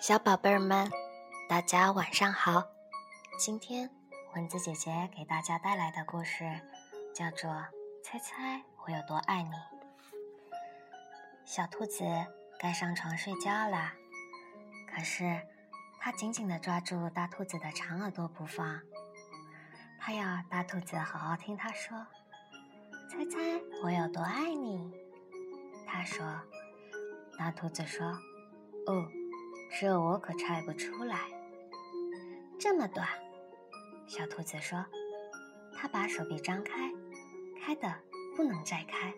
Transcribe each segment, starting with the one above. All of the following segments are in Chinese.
小宝贝儿们，大家晚上好！今天蚊子姐姐给大家带来的故事叫做《猜猜我有多爱你》。小兔子该上床睡觉啦，可是它紧紧地抓住大兔子的长耳朵不放，它要大兔子好好听它说：“猜猜我有多爱你？”它说：“大兔子说，哦。”这我可猜不出来。这么短，小兔子说：“它把手臂张开，开的不能再开。”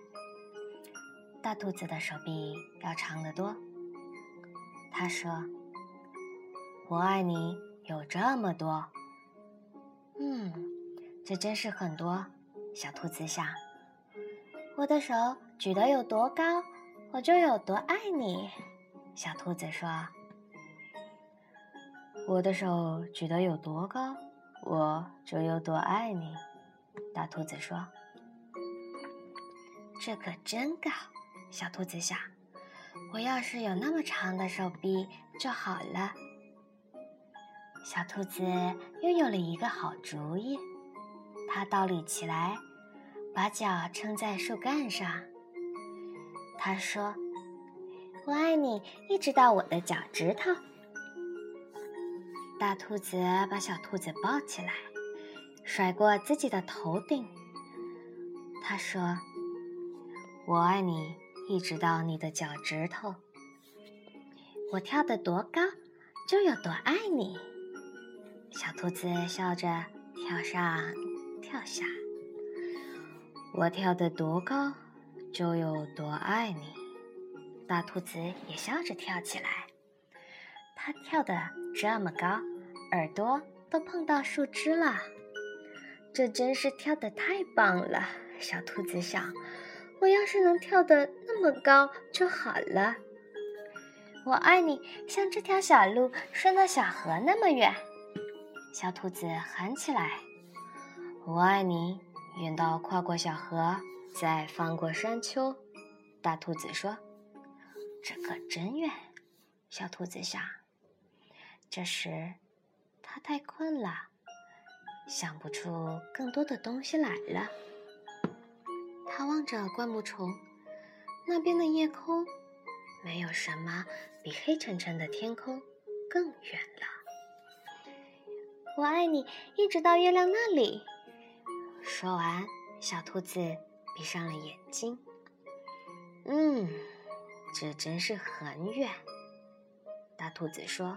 大兔子的手臂要长得多。他说：“我爱你有这么多。”嗯，这真是很多。小兔子想：“我的手举得有多高，我就有多爱你。”小兔子说。我的手举得有多高，我就有多爱你。大兔子说：“这可真高。”小兔子想：“我要是有那么长的手臂就好了。”小兔子又有了一个好主意，它倒立起来，把脚撑在树干上。它说：“我爱你，一直到我的脚趾头。”大兔子把小兔子抱起来，甩过自己的头顶。他说：“我爱你，一直到你的脚趾头。我跳得多高，就有多爱你。”小兔子笑着跳上跳下。我跳得多高，就有多爱你。大兔子也笑着跳起来。它跳得这么高。耳朵都碰到树枝了，这真是跳得太棒了。小兔子想：“我要是能跳得那么高就好了。”我爱你，像这条小路顺到小河那么远。小兔子喊起来：“我爱你，远到跨过小河，再翻过山丘。”大兔子说：“这可真远。”小兔子想。这时。他太困了，想不出更多的东西来了。他望着灌木丛，那边的夜空，没有什么比黑沉沉的天空更远了。我爱你，一直到月亮那里。说完，小兔子闭上了眼睛。嗯，这真是很远。大兔子说。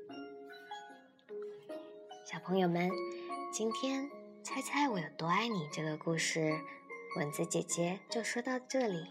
小朋友们，今天猜猜我有多爱你这个故事，蚊子姐姐就说到这里。